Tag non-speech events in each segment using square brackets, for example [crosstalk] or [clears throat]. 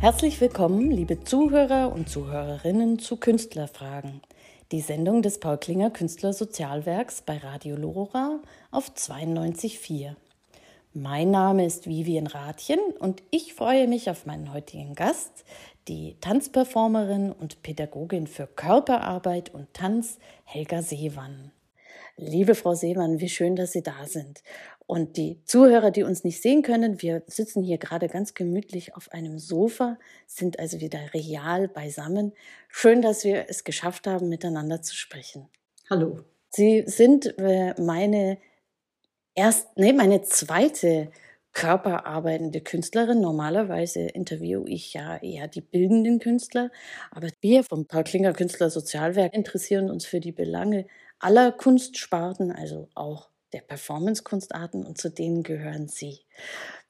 Herzlich willkommen, liebe Zuhörer und Zuhörerinnen zu Künstlerfragen, die Sendung des Paul Klinger Künstlersozialwerks bei Radio Lora auf 92.4. Mein Name ist Vivian Rathjen und ich freue mich auf meinen heutigen Gast, die Tanzperformerin und Pädagogin für Körperarbeit und Tanz Helga Seewann. Liebe Frau Seemann, wie schön, dass Sie da sind. Und die Zuhörer, die uns nicht sehen können, wir sitzen hier gerade ganz gemütlich auf einem Sofa, sind also wieder real beisammen. Schön, dass wir es geschafft haben, miteinander zu sprechen. Hallo. Sie sind äh, meine erst, nee, meine zweite körperarbeitende Künstlerin. Normalerweise interviewe ich ja eher die bildenden Künstler, aber wir vom Paul Klinger Künstler Sozialwerk interessieren uns für die Belange aller Kunstsparten, also auch der Performance-Kunstarten und zu denen gehören Sie.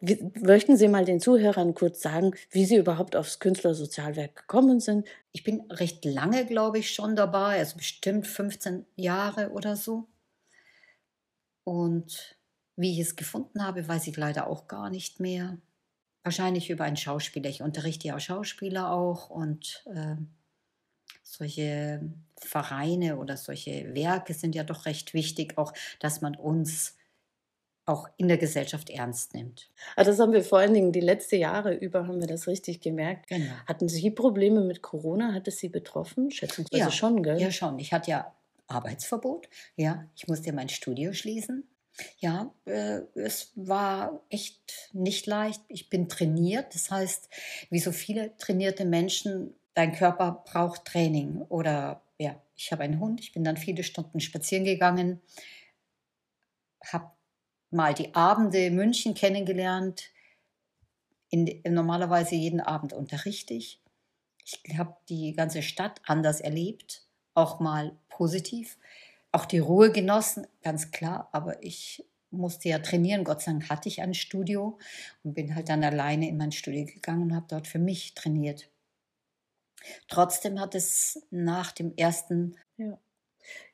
Möchten Sie mal den Zuhörern kurz sagen, wie Sie überhaupt aufs Künstlersozialwerk gekommen sind? Ich bin recht lange, glaube ich, schon dabei, also bestimmt 15 Jahre oder so. Und wie ich es gefunden habe, weiß ich leider auch gar nicht mehr. Wahrscheinlich über einen Schauspieler. Ich unterrichte ja Schauspieler auch und äh, solche Vereine oder solche Werke sind ja doch recht wichtig, auch dass man uns auch in der Gesellschaft ernst nimmt. Also das haben wir vor allen Dingen die letzten Jahre über, haben wir das richtig gemerkt. Genau. Hatten Sie Probleme mit Corona? Hat es Sie betroffen? Schätzungsweise ja, schon, gell? Ja, schon. Ich hatte ja Arbeitsverbot. Ja, ich musste mein Studio schließen. Ja, äh, es war echt nicht leicht. Ich bin trainiert. Das heißt, wie so viele trainierte Menschen dein Körper braucht Training. Oder ich habe einen Hund, ich bin dann viele Stunden spazieren gegangen, habe mal die Abende München kennengelernt. In, normalerweise jeden Abend unterrichte ich. Ich habe die ganze Stadt anders erlebt, auch mal positiv. Auch die Ruhe genossen, ganz klar, aber ich musste ja trainieren. Gott sei Dank hatte ich ein Studio und bin halt dann alleine in mein Studio gegangen und habe dort für mich trainiert. Trotzdem hat es nach dem ersten ja.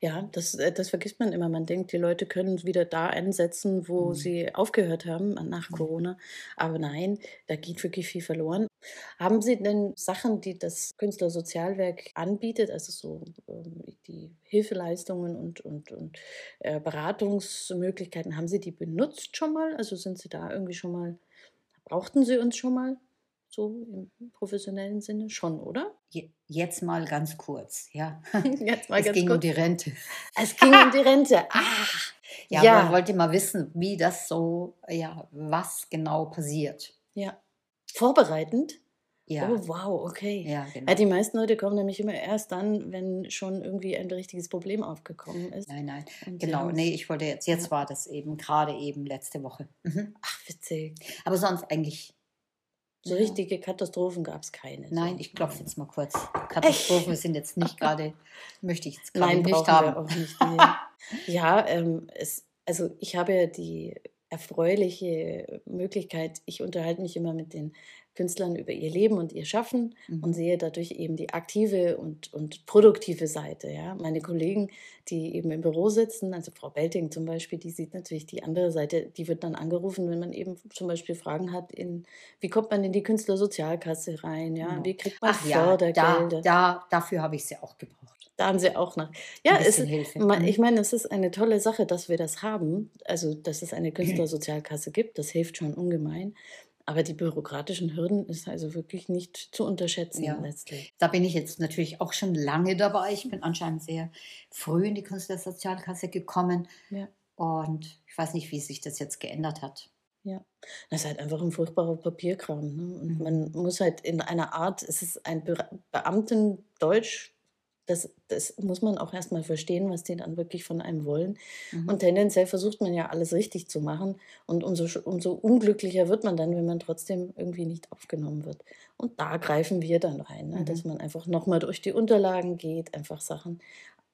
Ja, das, äh, das vergisst man immer. Man denkt, die Leute können wieder da einsetzen, wo mhm. sie aufgehört haben nach mhm. Corona. Aber nein, da geht wirklich viel verloren. Haben Sie denn Sachen, die das Künstlersozialwerk anbietet, also so ähm, die Hilfeleistungen und, und, und äh, Beratungsmöglichkeiten, haben Sie die benutzt schon mal? Also sind Sie da irgendwie schon mal, brauchten Sie uns schon mal? So im professionellen Sinne schon, oder? Jetzt mal ganz kurz, ja. [laughs] Jetzt mal es ganz ging kurz. um die Rente. Es ging um die Rente. [laughs] Ah, ja, ja. man wollte mal wissen, wie das so, ja, was genau passiert. Ja. Vorbereitend? Ja. Oh, wow, okay. Ja, genau. Ja, die meisten Leute kommen nämlich immer erst dann, wenn schon irgendwie ein richtiges Problem aufgekommen ist. Nein, nein. Und Genau, nee, ich wollte jetzt, jetzt Ja. war das eben gerade eben letzte Woche. Mhm. Ach, witzig. Aber sonst eigentlich. So richtige Katastrophen gab es keine. Nein, so. ich klopfe jetzt mal kurz. Katastrophen sind jetzt nicht gerade, möchte ich jetzt gerade Nein, nicht haben. nicht. [laughs] Nee. ja, ähm, es, also ich habe ja die erfreuliche Möglichkeit, ich unterhalte mich immer mit den Künstlern über ihr Leben und ihr Schaffen Mhm. und sehe dadurch eben die aktive und, und produktive Seite. Ja? Meine Kollegen, die eben im Büro sitzen, also Frau Belting zum Beispiel, die sieht natürlich die andere Seite, die wird dann angerufen, wenn man eben zum Beispiel Fragen hat, in, wie kommt man in die Künstlersozialkasse rein, ja? Genau. wie kriegt man Ach ja, da, Fördergelder. da, dafür habe ich sie auch gebraucht. Da haben sie auch noch. Ja, es, Mhm. ich meine, es ist eine tolle Sache, dass wir das haben. Also, dass es eine [clears throat] Künstlersozialkasse gibt, das hilft schon ungemein. Aber die bürokratischen Hürden ist also wirklich nicht zu unterschätzen Ja. letztlich. Da bin ich jetzt natürlich auch schon lange dabei. Ich bin anscheinend sehr früh in die Künstlersozialkasse gekommen. Ja. Und ich weiß nicht, wie sich das jetzt geändert hat. Ja, das ist halt einfach ein furchtbarer Papierkram. Ne? Und Mhm. man muss halt in einer Art, es ist ein Be Beamtendeutsch, das, das muss man auch erstmal verstehen, was die dann wirklich von einem wollen. Mhm. Und tendenziell versucht man ja alles richtig zu machen. Und umso, umso unglücklicher wird man dann, wenn man trotzdem irgendwie nicht aufgenommen wird. Und da greifen wir dann rein, ne? Mhm. dass man einfach nochmal durch die Unterlagen geht, einfach Sachen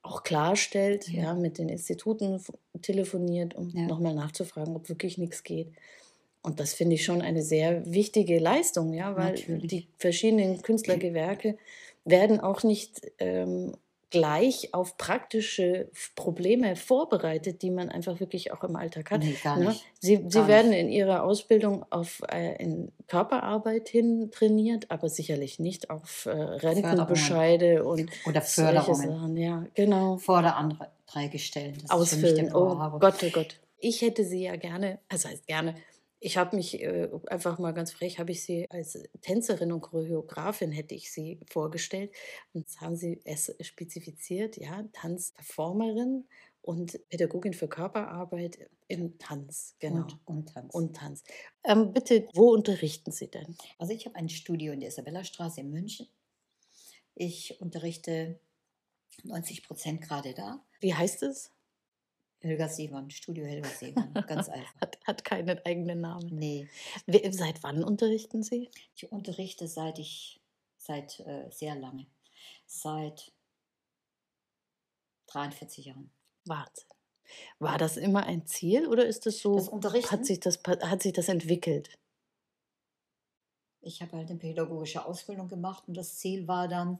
auch klarstellt, ja, Ja. mit den Instituten telefoniert, um Ja. nochmal nachzufragen, ob wirklich nichts geht. Und das finde ich schon eine sehr wichtige Leistung, ja, weil Natürlich. die verschiedenen Künstlergewerke werden auch nicht ähm, gleich auf praktische Probleme vorbereitet, die man einfach wirklich auch im Alltag hat. Nee, gar Ne? Sie, Gar sie werden nicht. in ihrer Ausbildung auf äh, in Körperarbeit hin trainiert, aber sicherlich nicht auf äh, Rentenbescheide und Oder Förderungen. Sachen. Ja, genau. Vor der Anträge stellen. Das Ausfüllen. Oh Gott, oh Gott. Ich hätte sie ja gerne, also heißt gerne, ich habe mich äh, einfach mal ganz frech, habe ich sie als Tänzerin und Choreografin hätte ich sie vorgestellt. Und jetzt haben sie es spezifiziert, ja, Tanzperformerin und Pädagogin für Körperarbeit im Tanz, genau. Und, und Tanz. Und Tanz. Ähm, bitte, wo unterrichten Sie denn? Also ich habe ein Studio in der Isabellastraße in München. Ich unterrichte 90 Prozent gerade da. Wie heißt es? Helga Seemann, Studio Helga Seemann, ganz [laughs] einfach. Hat, hat keinen eigenen Namen. Nee, Seit wann unterrichten Sie? ich unterrichte seit ich, seit äh, sehr lange, seit 43 Jahren. Wahnsinn. War das immer ein Ziel oder ist es so, Das Unterrichten? hat sich das, hat sich das entwickelt? Ich habe halt eine pädagogische Ausbildung gemacht und das Ziel war dann,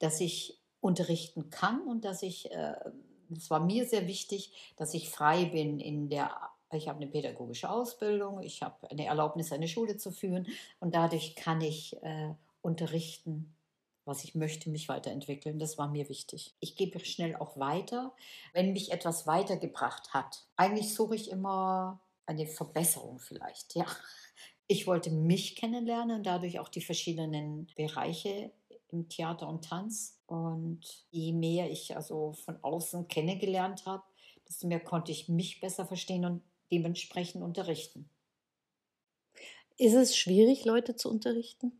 dass ich unterrichten kann und dass ich, äh, es war mir sehr wichtig, dass ich frei bin in der, ich habe eine pädagogische Ausbildung, ich habe eine Erlaubnis, eine Schule zu führen und dadurch kann ich äh, unterrichten, was ich möchte, mich weiterentwickeln. Das war mir wichtig. Ich gebe schnell auch weiter, wenn mich etwas weitergebracht hat. Eigentlich suche ich immer eine Verbesserung vielleicht, ja. Ich wollte mich kennenlernen und dadurch auch die verschiedenen Bereiche im Theater und Tanz. Und je mehr ich also von außen kennengelernt habe, desto mehr konnte ich mich besser verstehen und dementsprechend unterrichten. Ist es schwierig, Leute zu unterrichten?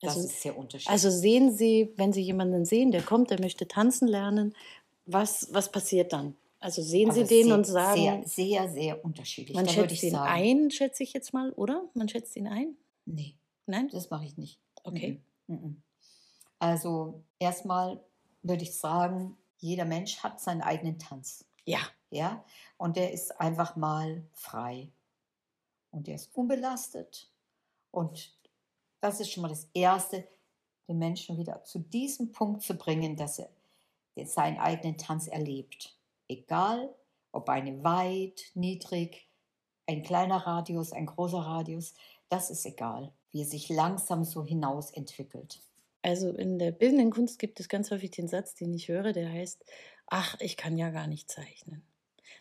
Das Also, ist sehr unterschiedlich. also sehen Sie, wenn Sie jemanden sehen, der kommt, der möchte tanzen lernen, was, was passiert dann? Also sehen Sie Also den sehr, und sagen, Sehr, sehr, sehr unterschiedlich. man da würde schätzt ich ihn sagen. ein, schätze ich jetzt mal, oder? Man schätzt ihn ein? Nee, Nein? das mache ich nicht. Okay. Mhm. Mhm. Also erstmal würde ich sagen, jeder Mensch hat seinen eigenen Tanz. Ja. Ja, und der ist einfach mal frei. Und der ist unbelastet. Und das ist schon mal das Erste, den Menschen wieder zu diesem Punkt zu bringen, dass er seinen eigenen Tanz erlebt. Egal, ob eine weit, niedrig, ein kleiner Radius, ein großer Radius, das ist egal, wie er sich langsam so hinaus entwickelt. Also in der bildenden Kunst gibt es ganz häufig den Satz, den ich höre, der heißt, ach, ich kann ja gar nicht zeichnen.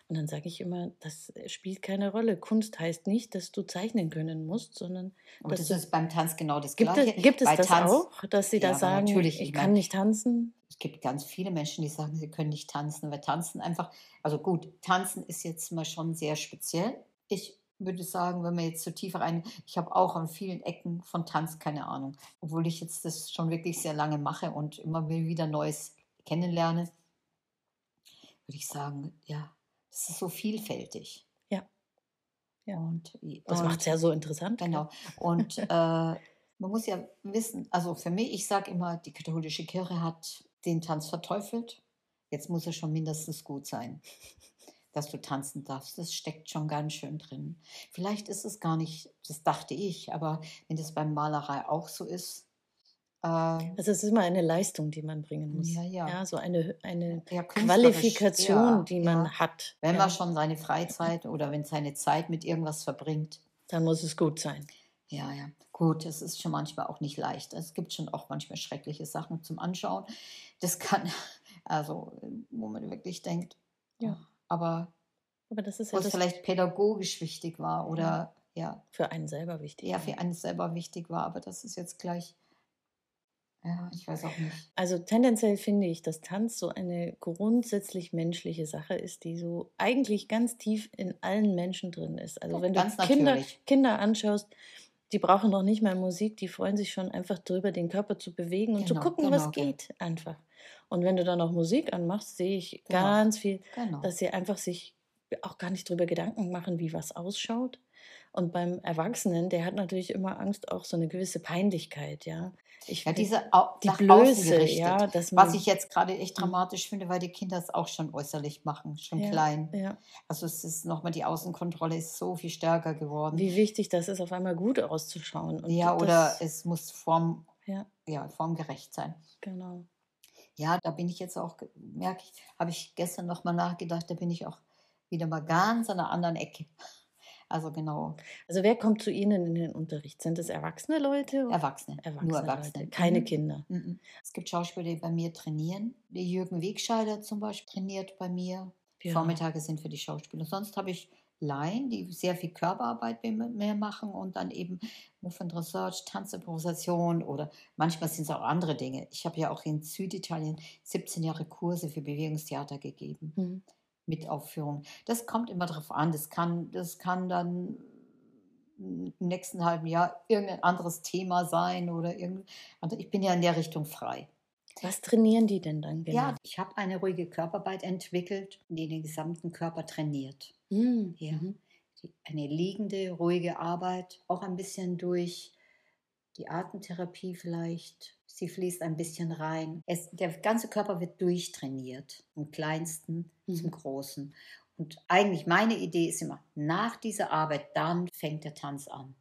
Und dann sage ich immer, das spielt keine Rolle. Kunst heißt nicht, dass du zeichnen können musst, sondern Und dass das ist beim Tanz genau das gibt, Gleiche. es, gibt es Bei das Tanz- auch, dass sie Ja, da aber sagen, natürlich, ich ich kann mein- nicht tanzen? Es gibt ganz viele Menschen, die sagen, sie können nicht tanzen. Wir tanzen einfach. Also gut, tanzen ist jetzt mal schon sehr speziell. Ich würde sagen, wenn wir jetzt so tiefer rein, ich habe auch an vielen Ecken von Tanz keine Ahnung. Obwohl ich jetzt das schon wirklich sehr lange mache und immer wieder Neues kennenlerne, würde ich sagen, ja, das ist so vielfältig. Ja. Ja. Und, Das macht es ja so interessant. Genau. Und [laughs] äh, man muss ja wissen, also für mich, ich sage immer, die katholische Kirche hat den Tanz verteufelt. Jetzt muss er schon mindestens gut sein, dass du tanzen darfst. Das steckt schon ganz schön drin. Vielleicht ist es gar nicht, das dachte ich, aber wenn das beim Malerei auch so ist, äh, Also es ist immer eine Leistung, die man bringen muss. Ja, ja. so eine, eine ja, Qualifikation, ja, die man ja. hat. Wenn ja, man schon seine Freizeit oder wenn seine Zeit mit irgendwas verbringt, dann muss es gut sein. Ja, ja. Gut, das ist schon manchmal auch nicht leicht. Es gibt schon auch manchmal schreckliche Sachen zum Anschauen. Das kann, [laughs] also, wo man wirklich denkt, Ja. Aber Aber das ist wo ja es das vielleicht pädagogisch wichtig war oder ja, für einen selber wichtig. ja, für einen selber wichtig war, aber das ist jetzt gleich, ja, ich weiß auch nicht. Also tendenziell finde ich, dass Tanz so eine grundsätzlich menschliche Sache ist, die so eigentlich ganz tief in allen Menschen drin ist. Also Ja, wenn du Kinder, natürlich. Kinder anschaust, die brauchen noch nicht mal Musik, die freuen sich schon einfach drüber, den Körper zu bewegen und Genau, zu gucken, genau, was genau. geht einfach. Und wenn du dann noch Musik anmachst, sehe ich Genau. ganz viel, Genau. dass sie einfach sich auch gar nicht drüber Gedanken machen, wie was ausschaut. Und beim Erwachsenen, der hat natürlich immer Angst, auch so eine gewisse Peinlichkeit, ja. Ich, Ja, diese die Blöße, ja, dass man, Was ich jetzt gerade echt dramatisch finde, weil die Kinder es auch schon äußerlich machen, schon Ja, klein. ja, Also es ist nochmal, die Außenkontrolle ist so viel stärker geworden. wie wichtig das ist, auf einmal gut auszuschauen. Ja, oder es muss form, Ja. ja, formgerecht sein. genau. Ja, da bin ich jetzt auch, merke ich, habe ich gestern nochmal nachgedacht, da bin ich auch wieder mal ganz an einer anderen Ecke. [laughs] Also genau, Also wer kommt zu Ihnen in den Unterricht? Sind es erwachsene Leute? Erwachsene, Erwachsene nur Erwachsene. Leute, keine Mhm. Kinder. Mhm. Es gibt Schauspieler, die bei mir trainieren. Der Jürgen Wegscheider zum Beispiel trainiert bei mir. Ja. Vormittage sind für die Schauspieler. Sonst habe ich Laien, die sehr viel Körperarbeit mir machen und dann eben Movement Research, Tanzimprovisation oder manchmal sind es auch andere Dinge. Ich habe ja auch in Süditalien 17 Jahre Kurse für Bewegungstheater gegeben Mhm. mit Aufführung. Das kommt immer darauf an. Das kann, das kann dann im nächsten halben Jahr irgendein anderes Thema sein oder irgend. Also ich bin ja in der Richtung frei. Was trainieren die denn dann genau? Ja, ich habe eine ruhige Körperarbeit entwickelt, die den gesamten Körper trainiert. Mhm. Ja. Mhm. Eine liegende, ruhige Arbeit, auch ein bisschen durch die Atemtherapie vielleicht. Sie fließt ein bisschen rein. Es, der ganze Körper wird durchtrainiert, vom kleinsten zum Mhm. großen. Und eigentlich meine Idee ist immer, nach dieser Arbeit, dann fängt der Tanz an.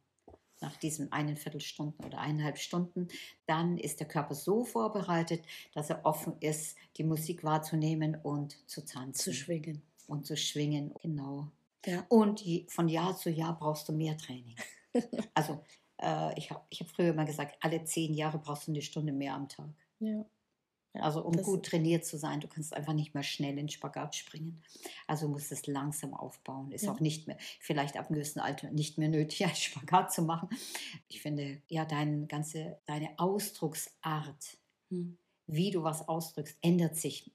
Nach diesen einen Viertelstunden oder eineinhalb Stunden, dann ist der Körper so vorbereitet, dass er offen ist, die Musik wahrzunehmen und zu tanzen Zu schwingen. Und zu schwingen. Genau. Ja. Und von Jahr zu Jahr brauchst du mehr Training. [laughs] also äh, ich habe ich hab früher mal gesagt, alle zehn Jahre brauchst du eine Stunde mehr am Tag. Ja. Also um das- gut trainiert zu sein, du kannst einfach nicht mehr schnell in den Spagat springen. Also musst es langsam aufbauen. Ist Ja. auch nicht mehr, vielleicht ab einem gewissen Alter nicht mehr nötig, [laughs] einen Spagat zu machen. Ich finde, ja, dein ganze, deine Ausdrucksart, Mhm. wie du was ausdrückst, ändert sich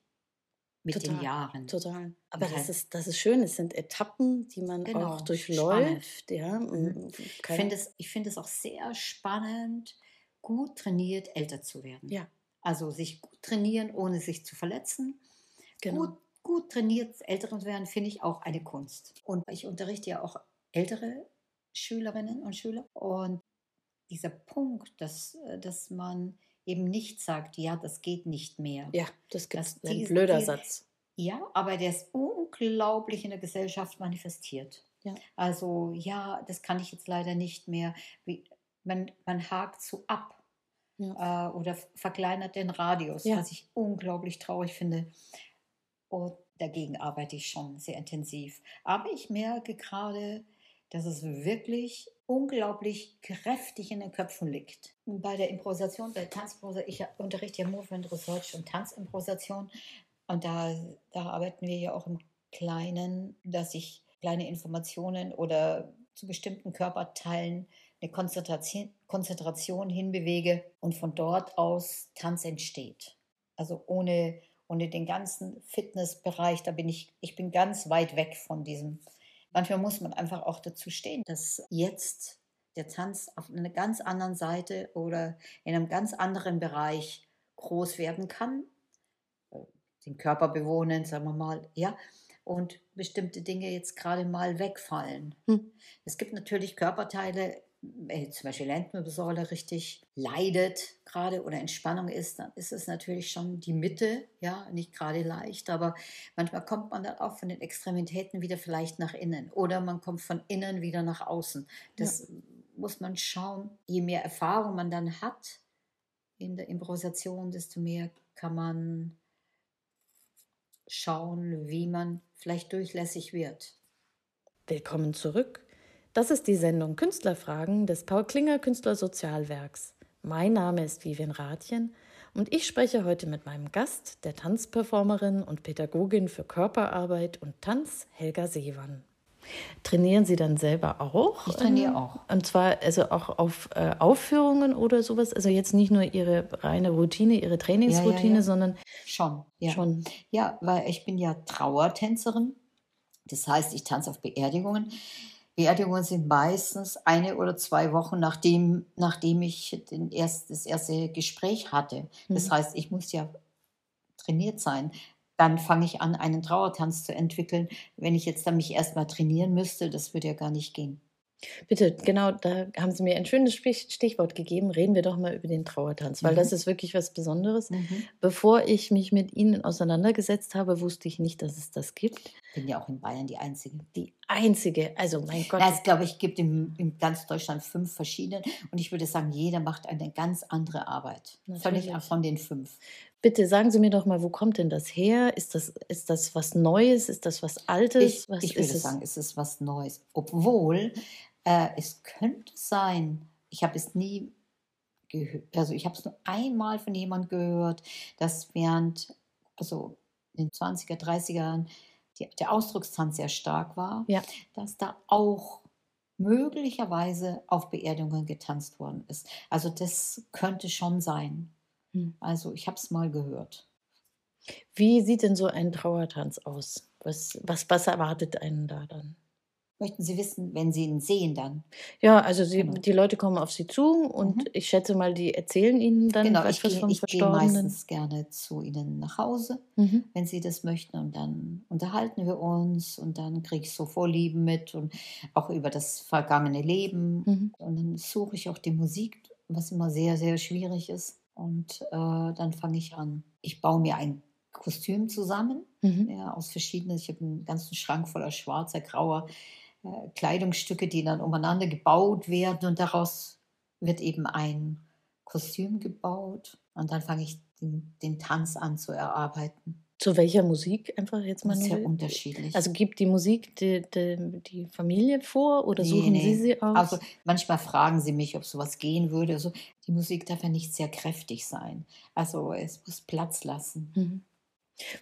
mit den Total, Jahren. Total. Aber das halt- ist, das ist schön. Es sind Etappen, die man Genau, auch durchläuft. Ja. Mhm. Ich Ich finde es, ich finde es auch sehr spannend, gut trainiert älter zu werden. Ja. Also sich gut trainieren, ohne sich zu verletzen. Genau. Gut, gut trainiert älter zu werden, finde ich auch eine Kunst. Und ich unterrichte ja auch ältere Schülerinnen und Schüler. Und dieser Punkt, dass, äh, dass man eben nicht sagt, ja, das geht nicht mehr. Ja, das Das- ein blöder dies- Satz. Ja, aber der ist unglaublich in der Gesellschaft manifestiert. Ja. Also ja, das kann ich jetzt leider nicht mehr. Wie, man, man hakt so ab Ja. äh, oder verkleinert den Radius, Ja. was ich unglaublich traurig finde. Und dagegen arbeite ich schon sehr intensiv. Aber ich merke gerade, dass es wirklich unglaublich kräftig in den Köpfen liegt. Bei der Improvisation, bei der Tanzimprovisation, ich unterrichte ja Movement Research und Tanzimprovisation. Und da, da arbeiten wir ja auch im Kleinen, dass ich kleine Informationen oder zu bestimmten Körperteilen eine Konzentration, Konzentration hinbewege und von dort aus Tanz entsteht. Also ohne, ohne den ganzen Fitnessbereich, da bin ich, ich bin ganz weit weg von diesem. Manchmal muss man einfach auch dazu stehen, dass jetzt der Tanz auf einer ganz anderen Seite oder in einem ganz anderen Bereich groß werden kann, den Körper bewohnen, sagen wir mal, ja, und bestimmte Dinge jetzt gerade mal wegfallen. Hm. Es gibt natürlich Körperteile, wenn zum Beispiel Lendenwirbelsäule richtig leidet gerade oder Entspannung ist, dann ist es natürlich schon die Mitte, ja, nicht gerade leicht, aber manchmal kommt man dann auch von den Extremitäten wieder vielleicht nach innen oder man kommt von innen wieder nach außen. Das muss man schauen. Je mehr Erfahrung man dann hat in der Improvisation, desto mehr kann man schauen, wie man vielleicht durchlässig wird. Willkommen zurück. Das ist die Sendung Künstlerfragen des Paul Klinger Künstlersozialwerks. Mein Name ist Vivian Rathjen und ich spreche heute mit meinem Gast, der Tanzperformerin und Pädagogin für Körperarbeit und Tanz, Helga Seewann. Trainieren Sie dann selber auch? Ich trainiere Ähm, auch. Und zwar also auch auf äh, Aufführungen oder sowas? Also jetzt nicht nur Ihre reine Routine, Ihre Trainingsroutine, ja. sondern Schon, ja. schon. Ja, weil ich bin ja Trauertänzerin. Das heißt, ich tanze auf Beerdigungen. Beerdigungen sind meistens eine oder zwei Wochen, nachdem, nachdem ich erst, das erste Gespräch hatte. Das Mhm. heißt, ich muss ja trainiert sein. Dann fange ich an, einen Trauertanz zu entwickeln. Wenn ich jetzt dann mich erstmal trainieren müsste, das würde ja gar nicht gehen. Bitte, genau, da haben Sie mir ein schönes Stich- Stichwort gegeben. Reden wir doch mal über den Trauertanz, weil Mhm. das ist wirklich was Besonderes. Bevor ich mich mit Ihnen auseinandergesetzt habe, wusste ich nicht, dass es das gibt. Bin ja auch in Bayern die Einzige. Die einzige, also mein Gott, es glaube ich gibt in, in ganz Deutschland fünf verschiedene und ich würde sagen, jeder macht eine ganz andere Arbeit. Völlig Natürlich. ab von den fünf. bitte sagen Sie mir doch mal, wo kommt denn das her? Ist das, ist das was Neues? Ist das was Altes? Ich, was ich ist würde es? sagen, es ist was Neues. Obwohl äh, es könnte sein, ich habe es nie gehört, also ich habe es nur einmal von jemandem gehört, dass während, also in den 20er, 30er Jahren die, der Ausdruckstanz sehr stark war, Ja. dass da auch möglicherweise auf Beerdigungen getanzt worden ist. Also das könnte schon sein. Hm. Also ich habe es mal gehört. Wie sieht denn so ein Trauertanz aus? Was, was, was erwartet einen da dann? Möchten Sie wissen, wenn Sie ihn sehen dann? Ja, also sie, Genau. die Leute kommen auf Sie zu und Mhm. ich schätze mal, die erzählen Ihnen dann Genau, etwas ich gehe vom ich gehe Verstorbenen. meistens gerne zu Ihnen nach Hause, Mhm. wenn Sie das möchten. Und dann unterhalten wir uns und dann kriege ich so Vorlieben mit und auch über das vergangene Leben. Mhm. Und dann suche ich auch die Musik, was immer sehr, sehr schwierig ist. Und äh, dann fange ich an. Ich baue mir ein Kostüm zusammen, Mhm. ja, aus verschiedenen. Ich habe einen ganzen Schrank voller schwarzer, grauer äh, Kleidungsstücke, die dann umeinander gebaut werden und daraus wird eben ein Kostüm gebaut und dann fange ich den, den Tanz an zu erarbeiten. Zu welcher Musik einfach jetzt mal sehr unterschiedlich. Also gibt die Musik die, die, die Familie vor oder Nee, suchen nee. Sie sie aus? Also manchmal fragen sie mich, ob sowas gehen würde. Also die Musik darf ja nicht sehr kräftig sein. Also es muss Platz lassen. Mhm.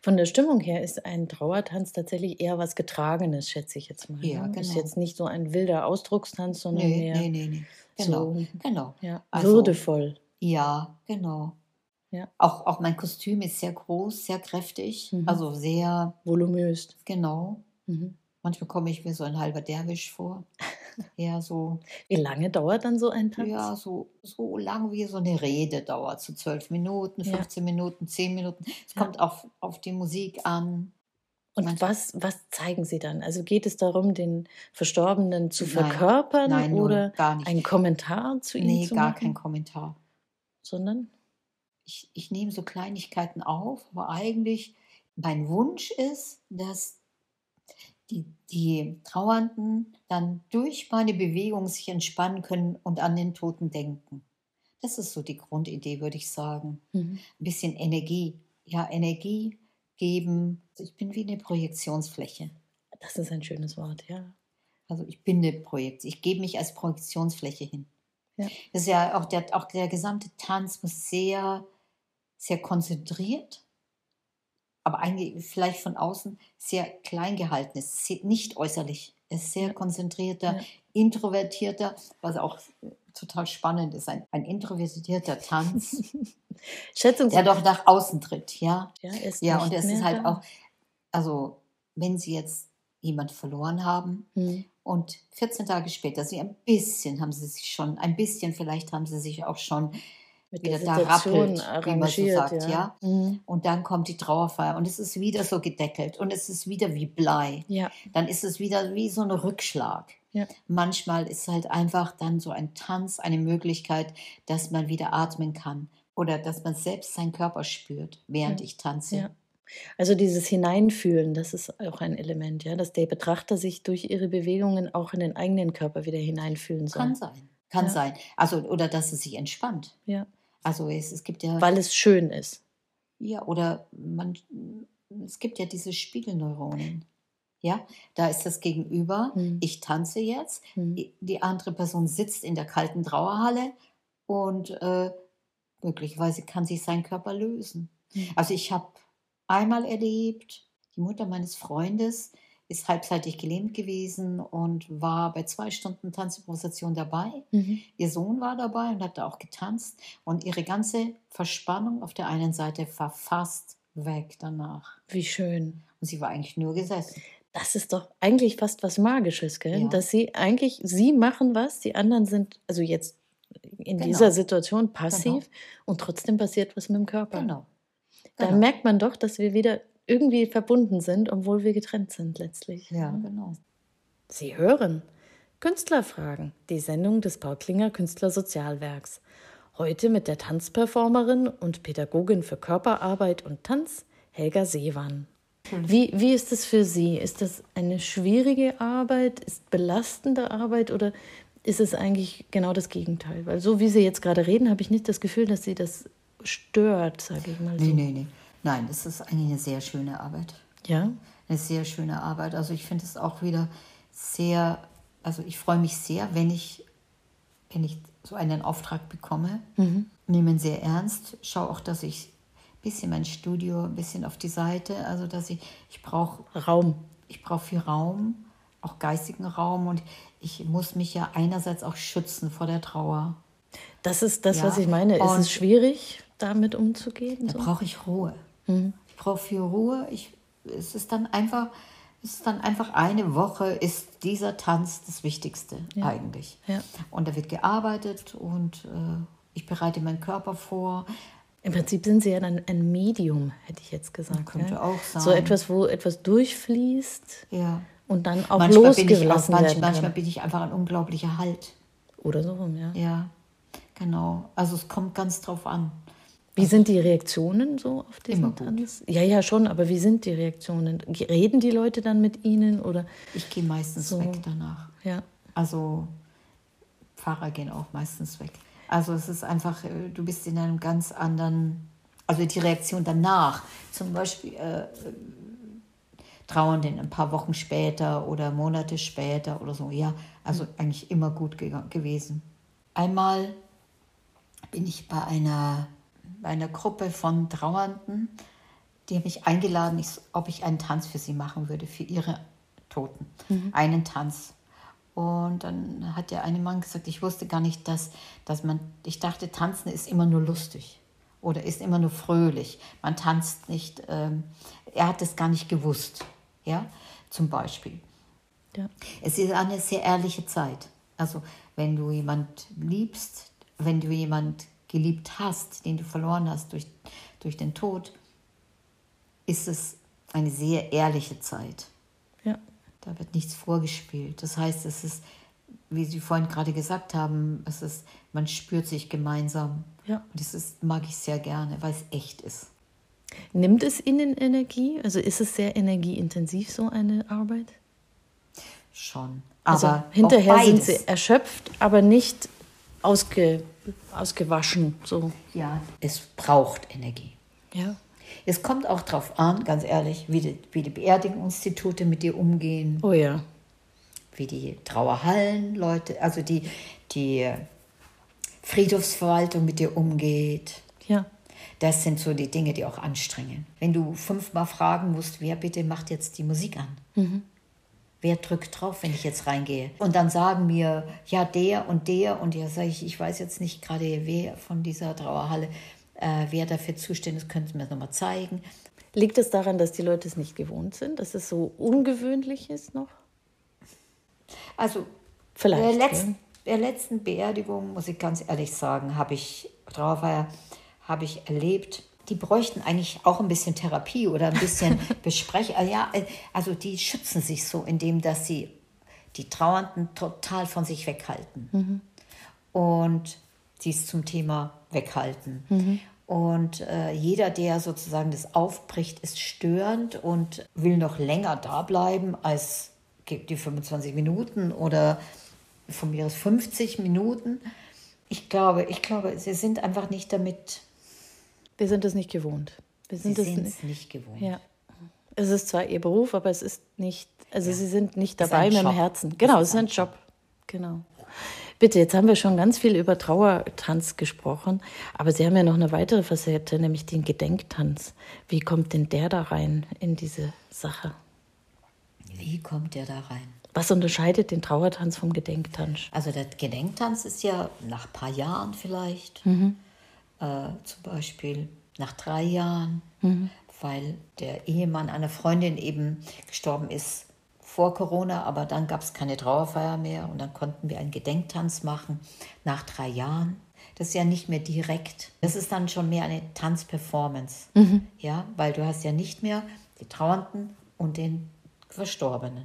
Von der Stimmung her ist ein Trauertanz tatsächlich eher was Getragenes, schätze ich jetzt mal. Ja, ne? Ist genau. jetzt nicht so ein wilder Ausdruckstanz, sondern Nee, mehr nee, nee, nee. Genau, so genau. ja, Also- würdevoll. Ja, genau. Ja. Auch, auch mein Kostüm ist sehr groß, sehr kräftig. Mhm. Also sehr, Voluminös. genau. Mhm. Manchmal komme ich mir so ein halber Derwisch vor. Ja, so, Wie lange dauert dann so ein Tanz? ja, so, so lang wie so eine Rede dauert. So zwölf Minuten, Ja. 15 Minuten, 10 Minuten. Es Ja. kommt auf, auf die Musik an. Und manchmal- was, was zeigen Sie dann? Also geht es darum, den Verstorbenen zu Nein. verkörpern Nein, null, oder gar nicht. einen Kommentar zu ihm nee, zu gar machen? kein Kommentar. Sondern? Ich, ich nehme so Kleinigkeiten auf, aber eigentlich mein Wunsch ist, dass die, die Trauernden dann durch meine Bewegung sich entspannen können und an den Toten denken. Das ist so die Grundidee, würde ich sagen. Mhm. Ein bisschen Energie. Ja, Energie geben. Also ich bin wie eine Projektionsfläche. Das ist ein schönes Wort, ja. Also ich bin eine Projektion. Ich gebe mich als Projektionsfläche hin. Ja. Das ist ja auch der, auch der gesamte Tanz muss sehr, sehr konzentriert, aber eigentlich vielleicht von außen sehr klein gehalten ist. Nicht äußerlich. Es ist sehr konzentrierter, Ja. introvertierter, was auch total spannend ist. Ein, ein introvertierter Tanz, [laughs] der doch nach außen tritt, ja. ja, er Ja, und es ist halt da. auch, also wenn Sie jetzt jemand verloren haben, Mhm. und 14 Tage später, sie ein bisschen haben sie sich schon, ein bisschen vielleicht haben sie sich auch schon Mit wieder der da rappelt, wie man so sagt, ja. ja. Mhm. Und dann kommt die Trauerfeier und es ist wieder so gedeckelt und es ist wieder wie Blei. Ja, Dann ist es wieder wie so ein Rückschlag. Ja. Manchmal ist halt einfach dann so ein Tanz eine Möglichkeit, dass man wieder atmen kann oder dass man selbst seinen Körper spürt, während ich tanze. Also dieses Hineinfühlen, das ist auch ein Element, ja, dass der Betrachter sich durch ihre Bewegungen auch in den eigenen Körper wieder hineinfühlen soll. Kann sein, kann Ja. sein. Also oder dass es sich entspannt. Ja. Also es, es gibt ja Weil es schön ist. Ja, oder man, es gibt ja diese Spiegelneuronen. Ja, da ist das Gegenüber. Mhm. Ich tanze jetzt. Mhm. Die andere Person sitzt in der kalten Trauerhalle und äh, möglicherweise kann sich sein Körper lösen. Mhm. Also ich habe einmal erlebt, die Mutter meines Freundes ist halbseitig gelähmt gewesen und war bei zwei Stunden Tanzimprovisation dabei. Mhm. Ihr Sohn war dabei und hat da auch getanzt und ihre ganze Verspannung auf der einen Seite war fast weg danach. Wie schön. Und sie war eigentlich nur gesessen. Das ist doch eigentlich fast was Magisches, gell? Ja. Dass sie eigentlich, sie machen was, die anderen sind, also jetzt in Genau. dieser Situation passiv und trotzdem passiert was mit dem Körper. Genau. Da Genau. merkt man doch, dass wir wieder irgendwie verbunden sind, obwohl wir getrennt sind letztlich. Ja, genau. Sie hören Künstlerfragen, die Sendung des Paul Klinger Künstlersozialwerks. Heute mit der Tanzperformerin und Pädagogin für Körperarbeit und Tanz, Helga Seewan. Wie, wie ist es für Sie? Ist das eine schwierige Arbeit? Ist belastende Arbeit oder ist es eigentlich genau das Gegenteil? Weil so wie Sie jetzt gerade reden, habe ich nicht das Gefühl, dass Sie das stört, sage ich mal so. Nee, nee, nee. Nein, es ist eigentlich eine sehr schöne Arbeit. Ja? Eine sehr schöne Arbeit. Also ich finde es auch wieder sehr, also ich freue mich sehr, wenn ich, wenn ich so einen Auftrag bekomme. Nehme ihn sehr ernst. Schaue auch, dass ich ein bisschen mein Studio ein bisschen auf die Seite, also dass ich, ich brauche Raum. ich brauche viel Raum, auch geistigen Raum und ich muss mich ja einerseits auch schützen vor der Trauer. Das ist das, Ja, was ich meine. Ist und- es schwierig, damit umzugehen? Da So? brauche ich Ruhe. Ich brauche viel Ruhe. Ich, es ist dann einfach, es ist dann einfach eine Woche ist dieser Tanz das Wichtigste eigentlich. Ja. Und da wird gearbeitet und äh, ich bereite meinen Körper vor. Im Prinzip sind sie ja dann ein Medium, hätte ich jetzt gesagt. Könnte ja? auch sein. So etwas, wo etwas durchfließt Ja. und dann auch manchmal bin ich auch, losgelassen manch, manchmal bin ich einfach ein unglaublicher Halt. Oder so rum, ja. Ja, genau. Also es kommt ganz drauf an. Wie sind die Reaktionen so auf diesen Immer gut. Tanz? Ja, ja, schon, aber wie sind die Reaktionen? Reden die Leute dann mit ihnen oder Ich gehe meistens So. weg danach. ja? Also Pfarrer gehen auch meistens weg. Also es ist einfach, äh, du bist in einem ganz anderen, also die Reaktion danach, zum Beispiel äh, äh, Trauernden ein paar Wochen später oder Monate später oder so, ja, also eigentlich immer gut ge gewesen. Einmal bin ich bei einer, einer Gruppe von Trauernden, die haben mich eingeladen, ich, ob ich einen Tanz für sie machen würde, für ihre Toten. Einen Tanz. Und dann hat der eine Mann gesagt, ich wusste gar nicht, dass, dass man, ich dachte, tanzen ist immer nur lustig oder ist immer nur fröhlich. Man tanzt nicht, ähm, er hat es gar nicht gewusst, ja, zum Beispiel. ja. Es ist eine sehr ehrliche Zeit. Also wenn du jemand liebst, wenn du jemand geliebt hast, den du verloren hast durch, durch den Tod, ist es eine sehr ehrliche Zeit. ja. Da wird nichts vorgespielt. Das heißt, es ist, wie Sie vorhin gerade gesagt haben, es ist, man spürt sich gemeinsam. Ja. Und das ist, mag ich sehr gerne, weil es echt ist. Nimmt es Ihnen Energie? Also ist es sehr energieintensiv, so eine Arbeit? Schon. Also Aber hinterher auch sind. Sie erschöpft, aber nicht ausge, ausgewaschen. So. Ja, es braucht Energie. Ja. Es kommt auch darauf an, ganz ehrlich, wie die, wie die Beerdigungsinstitute mit dir umgehen, Oh ja. wie die Trauerhallen, Leute, also die, die Friedhofsverwaltung mit dir umgeht. Ja. Das sind so die Dinge, die auch anstrengen. Wenn du fünfmal fragen musst, wer bitte macht jetzt die Musik an? Wer drückt drauf, wenn ich jetzt reingehe? Und dann sagen mir, ja, der und der. Und ja, sage ich, ich weiß jetzt nicht gerade, wer von dieser Trauerhalle, äh, wer dafür zuständig ist, können Sie mir das nochmal zeigen. Liegt es daran, dass die Leute es nicht gewohnt sind, dass es so ungewöhnlich ist noch? Also, Vielleicht, Bei der, letzten, der letzten Beerdigung, muss ich ganz ehrlich sagen, habe ich, Trauerfeier, habe ich erlebt, die bräuchten eigentlich auch ein bisschen Therapie oder ein bisschen [laughs] Besprechung. Also, ja, also die schützen sich so, indem dass sie die Trauernden total von sich weghalten. Und dies zum Thema weghalten. Und äh, jeder, der sozusagen das aufbricht, ist störend und will noch länger da bleiben als die 25 Minuten oder von mir aus 50 Minuten. Ich glaube, ich glaube, sie sind einfach nicht damit, Wir sind es nicht gewohnt. Wir sind es nicht. gewohnt. Ja. Es ist zwar ihr Beruf, aber es ist nicht, also sie sind nicht dabei mit dem. Herzen. Genau, es ist ein Job. Genau. Bitte, jetzt haben wir schon ganz viel über Trauertanz gesprochen, aber Sie haben ja noch eine weitere Facette, nämlich den Gedenktanz. Wie kommt denn der da rein in diese Sache? Wie kommt der da rein? Was unterscheidet den Trauertanz vom Gedenktanz? Also der Gedenktanz ist ja nach ein paar Jahren vielleicht, Mhm. Äh, zum Beispiel nach drei Jahren, Mhm. weil der Ehemann einer Freundin eben gestorben ist vor Corona, aber dann gab es keine Trauerfeier mehr und dann konnten wir einen Gedenktanz machen nach drei Jahren. Das ist ja nicht mehr direkt. Das ist dann schon mehr eine Tanzperformance. Ja, weil du hast ja nicht mehr die Trauernden und den Verstorbenen.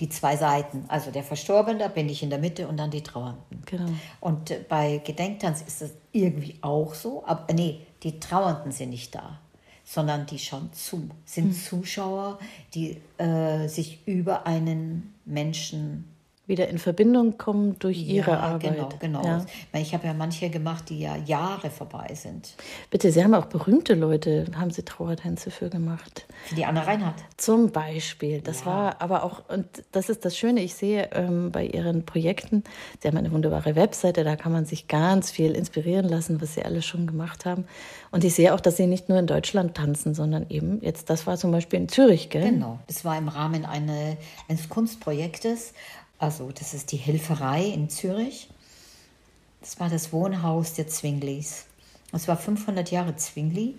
Die zwei Seiten. Also der Verstorbene, da bin ich in der Mitte und dann die Trauernden. Genau. Und äh, bei Gedenktanz ist das irgendwie auch so. Aber äh, nee, die Trauernden sind nicht da, sondern die schauen zu. Sind Zuschauer, die äh, sich über einen Menschen Wieder in Verbindung kommen durch ihre ja, Arbeit. Genau, genau. Ja. Weil Ich habe ja manche gemacht, die ja Jahre vorbei sind. Bitte, Sie haben auch berühmte Leute, haben Sie Trauertänze für gemacht. Wie die Anna Reinhardt. Zum Beispiel. Das Ja. war aber auch, und das ist das Schöne, ich sehe ähm, bei Ihren Projekten, Sie haben eine wunderbare Webseite, da kann man sich ganz viel inspirieren lassen, was Sie alles schon gemacht haben. Und ich sehe auch, dass Sie nicht nur in Deutschland tanzen, sondern eben jetzt, das war zum Beispiel in Zürich, gell? Genau. Das war im Rahmen eine, eines Kunstprojektes. Also, das ist die Hilferei in Zürich. Das war das Wohnhaus der Zwinglis. Es war 500 Jahre Zwingli.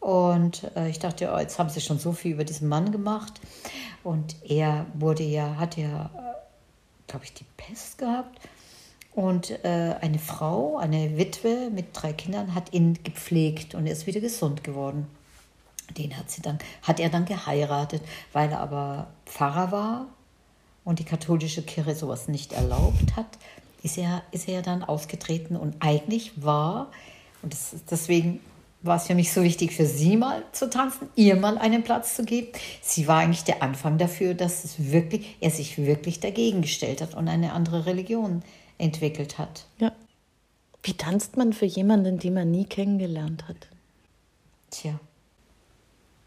Und äh, ich dachte, oh, jetzt haben sie schon so viel über diesen Mann gemacht. Und er wurde ja, hat ja, glaube ich, die Pest gehabt. Und äh, eine Frau, eine Witwe mit drei Kindern, hat ihn gepflegt und er ist wieder gesund geworden. Den hat, sie dann, hat er dann geheiratet, weil er aber Pfarrer war und die katholische Kirche sowas nicht erlaubt hat, ist er, ist er dann ausgetreten und eigentlich war, und das, deswegen war es für mich so wichtig, für sie mal zu tanzen, ihr mal einen Platz zu geben. Sie war eigentlich der Anfang dafür, dass es wirklich, er sich wirklich dagegen gestellt hat und eine andere Religion entwickelt hat. Ja. Wie tanzt man für jemanden, den man nie kennengelernt hat? Tja,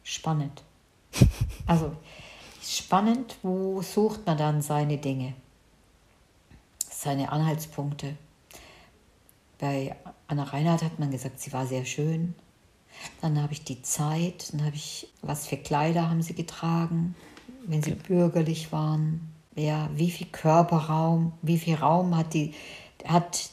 spannend. Also spannend, wo sucht man dann seine Dinge, seine Anhaltspunkte. Bei Anna Reinhardt hat man gesagt, sie war sehr schön. Dann habe ich die Zeit, dann habe ich, was für Kleider haben sie getragen, wenn sie bürgerlich waren. Ja, wie viel Körperraum, wie viel Raum hat die, hat,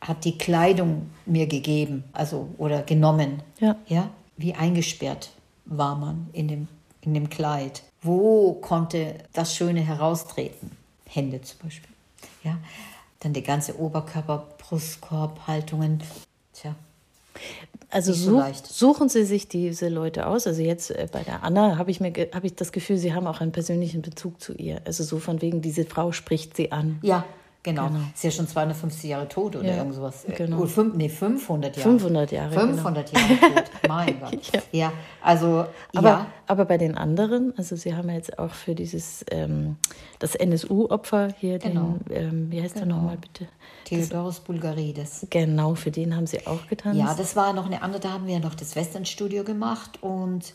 hat die Kleidung mir gegeben, also oder genommen. Ja. Ja, wie eingesperrt war man in dem, in dem Kleid. Wo konnte das Schöne heraustreten? Hände zum Beispiel. Ja, dann der ganze Oberkörper, Brustkorb, Haltungen. Tja, Also so suchen Sie sich diese Leute aus. Also jetzt äh, bei der Anna habe ich mir habe ich das Gefühl, Sie haben auch einen persönlichen Bezug zu ihr. Also so von wegen diese Frau spricht Sie an. ja, genau. Genau. Ist ja schon 250 Jahre tot oder Ja, irgend sowas. genau. Oder fünf, nee, 500 Jahre. 500 Jahre, genau. 500 Jahre tot. [laughs] Mein Gott. Ja. Ja, also, Aber, ja. aber bei den anderen, also Sie haben ja jetzt auch für dieses ähm, das NSU-Opfer hier Genau. den, ähm, wie heißt der Genau. nochmal bitte? Theodoros Bulgarides. Genau, für den haben Sie auch getanzt. Ja, das war noch eine andere, da haben wir noch das Westernstudio gemacht und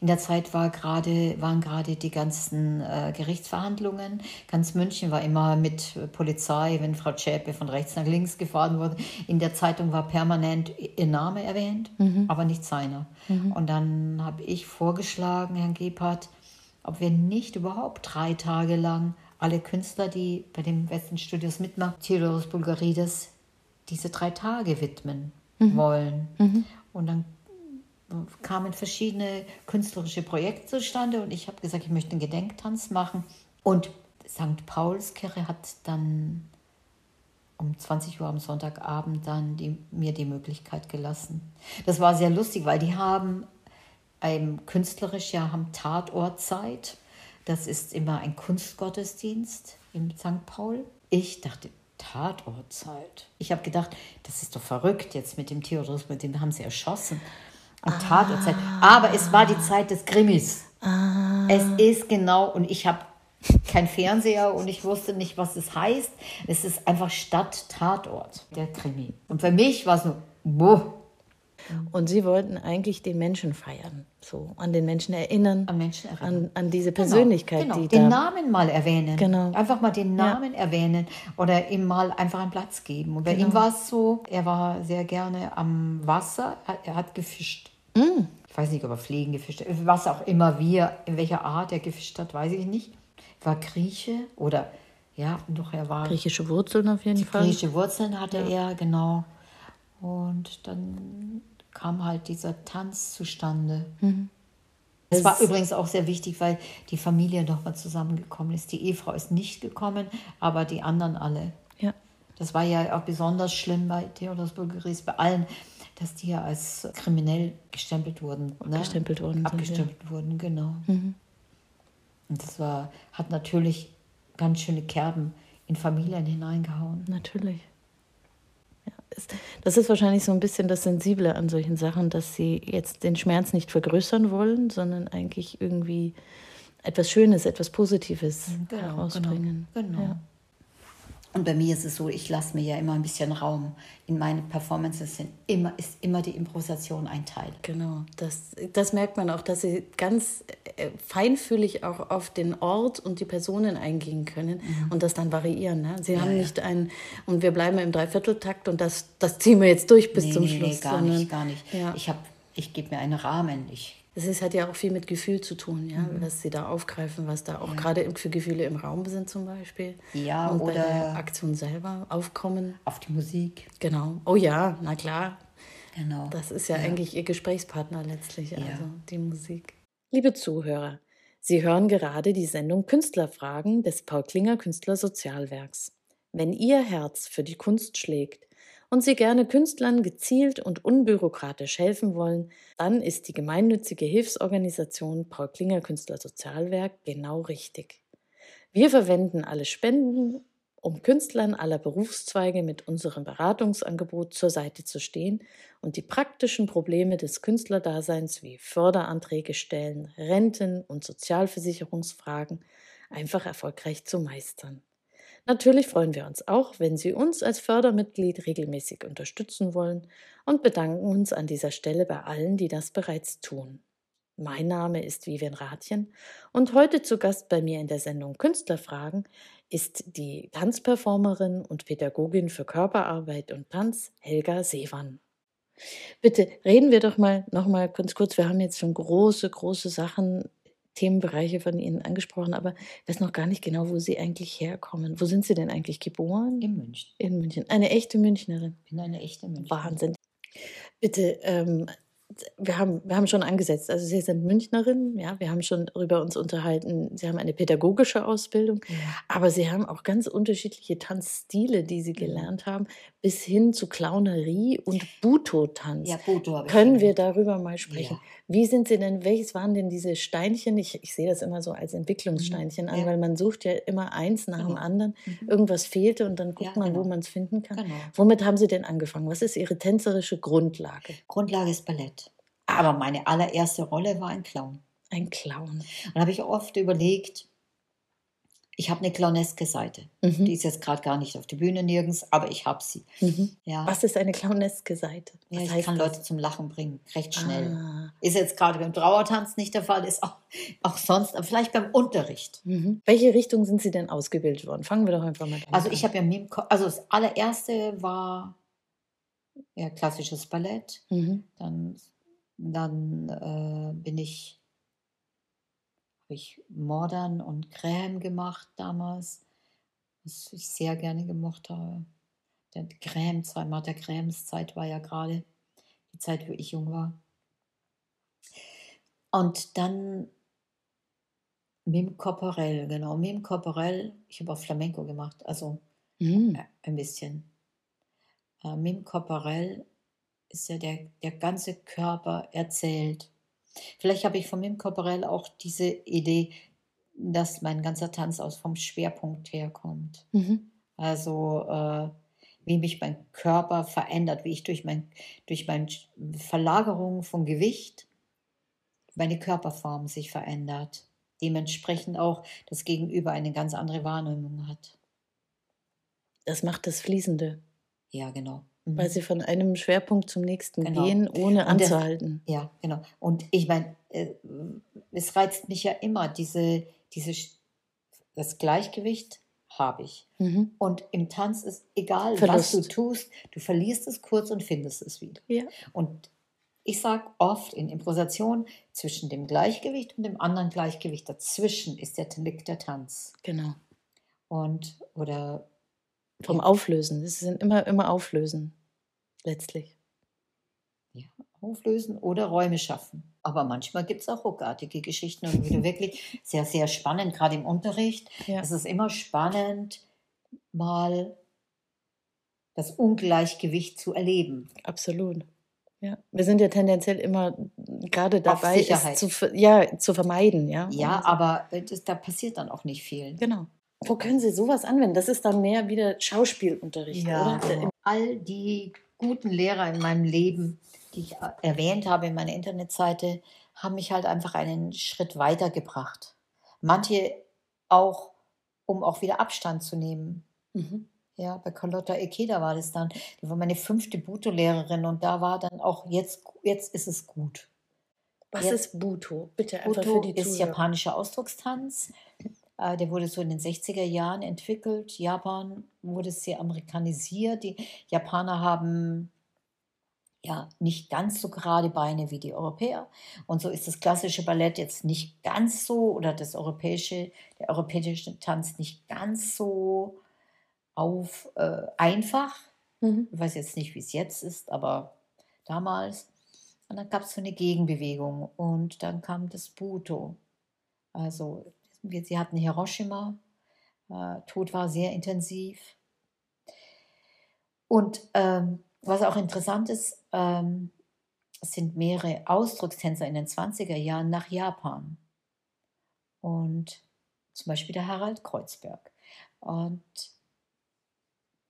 in der Zeit war gerade, waren gerade die ganzen äh, Gerichtsverhandlungen. Ganz München war immer mit Polizei, wenn Frau Zschäpe von rechts nach links gefahren wurde. In der Zeitung war permanent ihr Name erwähnt, aber nicht seiner. Und dann habe ich vorgeschlagen, Herrn Gebhardt, ob wir nicht überhaupt drei Tage lang alle Künstler, die bei den Westernstudios mitmachen, Theodoros Bulgarides, diese drei Tage widmen wollen. Und dann kamen verschiedene künstlerische Projekte zustande und ich habe gesagt, ich möchte einen Gedenktanz machen. Und St. Paulskirche hat dann um 20 Uhr am Sonntagabend dann die, mir die Möglichkeit gelassen. Das war sehr lustig, weil die haben ähm, künstlerisch ja haben Tatortzeit. Das ist immer ein Kunstgottesdienst im St. Paul. Ich dachte, Tatortzeit. Ich habe gedacht, das ist doch verrückt jetzt mit dem Theodorus, mit dem haben sie erschossen. Und Tatortzeit. Aber es war die Zeit des Krimis. Es ist genau, und ich habe kein Fernseher und ich wusste nicht, was es heißt. Es ist einfach Stadt-Tatort, der Krimi. Und für mich war es nur, boah, Und Sie wollten eigentlich den Menschen feiern, so an den Menschen erinnern, An Menschen erinnern. an, an diese Persönlichkeit, genau, die den. Namen mal erwähnen. Genau. Einfach mal den Ja. Namen erwähnen oder ihm mal einfach einen Platz geben. Und bei Genau. ihm war es so, er war sehr gerne am Wasser, er- er hat gefischt. Mm. Ich weiß nicht, ob er Fliegen gefischt hat, was auch immer wir, in welcher Art er gefischt hat, weiß ich nicht. War Grieche oder ja, doch er war Griechische Wurzeln auf jeden Fall. griechische Wurzeln hatte er, genau. Und dann kam halt dieser Tanz zustande. Mhm. Das war übrigens auch sehr wichtig, weil die Familie nochmal zusammengekommen ist. Die Ehefrau ist nicht gekommen, aber die anderen alle. Ja. Das war ja auch besonders schlimm bei Theodors Bulgaris, bei allen, dass die ja als kriminell gestempelt wurden. Ne? Abgestempelt wurden sind, Abgestempelt wurden, genau. Mhm. Und das war, hat natürlich ganz schöne Kerben in Familien hineingehauen. Natürlich. Ja, es- das ist wahrscheinlich so ein bisschen das Sensible an solchen Sachen, dass sie jetzt den Schmerz nicht vergrößern wollen, sondern eigentlich irgendwie etwas Schönes, etwas Positives Genau, herausbringen. Genau. genau. Ja. Und bei mir ist es so, ich lasse mir ja immer ein bisschen Raum. In meinen Performances sind immer, ist immer die Improvisation ein Teil. Genau, das, das merkt man auch, dass sie ganz äh, feinfühlig auch auf den Ort und die Personen eingehen können und das dann variieren. Ne? Sie haben Mhm. ja. nicht ein, und wir bleiben im Dreivierteltakt und das, das ziehen wir jetzt durch bis nee, zum nee, Schluss. nee, gar sondern- nicht, gar nicht. Ja. Ich, hab- ich gebe mir einen Rahmen. Ich, Es ist, hat ja auch viel mit Gefühl zu tun, ja, Mhm. was sie da aufgreifen, was da auch gerade für Gefühle im Raum sind zum Beispiel. Ja, und bei oder- der Aktion selber aufkommen. auf die Musik. Genau. Oh ja, na klar. Genau. Das ist ja, eigentlich ihr Gesprächspartner letztlich, also die Musik. Liebe Zuhörer, Sie hören gerade die Sendung Künstlerfragen des Paul Klinger Künstlersozialwerks. Wenn Ihr Herz für die Kunst schlägt und Sie gerne Künstlern gezielt und unbürokratisch helfen wollen, dann ist die gemeinnützige Hilfsorganisation Paul Klinger Künstlersozialwerk genau richtig. Wir verwenden alle Spenden, um Künstlern aller Berufszweige mit unserem Beratungsangebot zur Seite zu stehen und die praktischen Probleme des Künstlerdaseins wie Förderanträge stellen, Renten und Sozialversicherungsfragen einfach erfolgreich zu meistern. Natürlich freuen wir uns auch, wenn Sie uns als Fördermitglied regelmäßig unterstützen wollen und bedanken uns an dieser Stelle bei allen, die das bereits tun. Mein Name ist Vivian Rathjen und heute zu Gast bei mir in der Sendung Künstlerfragen ist die Tanzperformerin und Pädagogin für Körperarbeit und Tanz Helga Seewan. Bitte reden wir doch mal noch mal ganz kurz. Wir haben jetzt schon große, große Sachen, Themenbereiche von Ihnen angesprochen, aber ich weiß noch gar nicht genau, wo Sie eigentlich herkommen. Wo sind Sie denn eigentlich geboren? In München. In München. Eine echte Münchnerin. Ich bin eine echte Münchnerin. Wahnsinn. Bitte, ähm, wir haben, wir haben schon angesetzt, also Sie sind Münchnerin, ja, wir haben schon über uns unterhalten, Sie haben eine pädagogische Ausbildung, Ja. aber Sie haben auch ganz unterschiedliche Tanzstile, die Sie gelernt haben, bis hin zu Clownerie und Buto-Tanz. Ja, ich Können wir darüber mal sprechen? Ja. Wie sind Sie denn, welches waren denn diese Steinchen? Ich, ich sehe das immer so als Entwicklungssteinchen an, Mhm. Ja. weil man sucht ja immer eins nach dem Genau. anderen. Mhm. Irgendwas fehlte und dann guckt Ja, man, wo genau. man es finden kann. Genau. Womit haben Sie denn angefangen? Was ist Ihre tänzerische Grundlage? Grundlage ist Ballett. Aber meine allererste Rolle war ein Clown. Ein Clown. Und da habe ich oft überlegt, ich habe eine clowneske Seite. Mhm. Die ist jetzt gerade gar nicht auf der Bühne nirgends, aber ich habe sie. Mhm. Ja. Was ist eine clowneske Seite? ja, ich kann das? Leute zum Lachen bringen, recht schnell. Ah. Ist jetzt gerade beim Trauertanz nicht der Fall, ist auch, auch sonst, aber vielleicht beim Unterricht. Mhm. Welche Richtung sind Sie denn ausgebildet worden? Fangen wir doch einfach mal damit Also an. ich habe ja Mim, also das allererste war ja klassisches Ballett. Mhm. Dann, dann äh, bin ich, habe ich Modern und Crème gemacht damals, was ich sehr gerne gemocht habe. Der Crème, Zeit, Martha Crèmes Zeit war ja gerade die Zeit, wo ich jung war. Und dann Mim Corporell, genau, Mim Corporell, ich habe auch Flamenco gemacht, also Mhm. äh, ein bisschen. Äh, Mim Corporell ist ja der, der ganze Körper erzählt. Vielleicht habe ich von Mim Corporell auch diese Idee, dass mein ganzer Tanz aus vom Schwerpunkt herkommt. Mhm. Also äh, wie mich mein Körper verändert, wie ich durch, mein, durch meine Verlagerung von Gewicht meine Körperform sich verändert. Dementsprechend auch das Gegenüber eine ganz andere Wahrnehmung hat. Das macht das Fließende, Ja, genau. Mhm. weil Sie von einem Schwerpunkt zum nächsten Genau. gehen, ohne Und das- anzuhalten. Ja, genau. Und ich meine, äh, es reizt mich ja immer, diese, diese, das Gleichgewicht habe ich. Mhm. Und im Tanz ist egal, Verlust. was du tust, du verlierst es kurz und findest es wieder. Ja. Und ich sage oft in Improvisation, zwischen dem Gleichgewicht und dem anderen Gleichgewicht dazwischen ist der liegt der Tanz. Genau. Und, oder, Vom Ja. Auflösen. Es sind immer, immer Auflösen. Letztlich. ja, auflösen oder Räume schaffen. Aber manchmal gibt es auch ruckartige Geschichten und wieder [laughs] wirklich sehr, sehr spannend, gerade im Unterricht. Ja. Es ist immer spannend, mal das Ungleichgewicht zu erleben. Absolut. Ja. Wir sind ja tendenziell immer gerade dabei, es zu, ja, zu vermeiden. Ja, Ja, Also- aber äh, das, da passiert dann auch nicht viel. Genau. Wo können Sie sowas anwenden? Das ist dann mehr wieder Schauspielunterricht, oder? Der- all die guten Lehrer in meinem Leben, die ich äh, erwähnt habe in meiner Internetseite, haben mich halt einfach einen Schritt weitergebracht. Manche auch, um auch wieder Abstand zu nehmen. Mhm. Ja, bei Carlotta Ekeda war das dann. Die war meine fünfte Buto-Lehrerin und da war dann auch, jetzt, jetzt ist es gut. Was Jetzt- ist Buto? Bitte einfach Buto für die ist Zuhörer. japanischer Ausdruckstanz. Äh, Der wurde so in den 60er Jahren entwickelt. Japan wurde sehr amerikanisiert. Die Japaner haben ja nicht ganz so gerade Beine wie die Europäer. Und so ist das klassische Ballett jetzt nicht ganz so oder das europäische, der europäische Tanz nicht ganz so auf äh, einfach. Mhm. Ich weiß jetzt nicht, wie es jetzt ist, aber damals. Und dann gab es so eine Gegenbewegung und dann kam das Buto. Also sie hatten Hiroshima, äh, Tod war sehr intensiv. Und ähm, was auch interessant ist, ähm, sind mehrere Ausdruckstänzer in den 20er Jahren nach Japan. Und zum Beispiel der Harald Kreuzberg. Und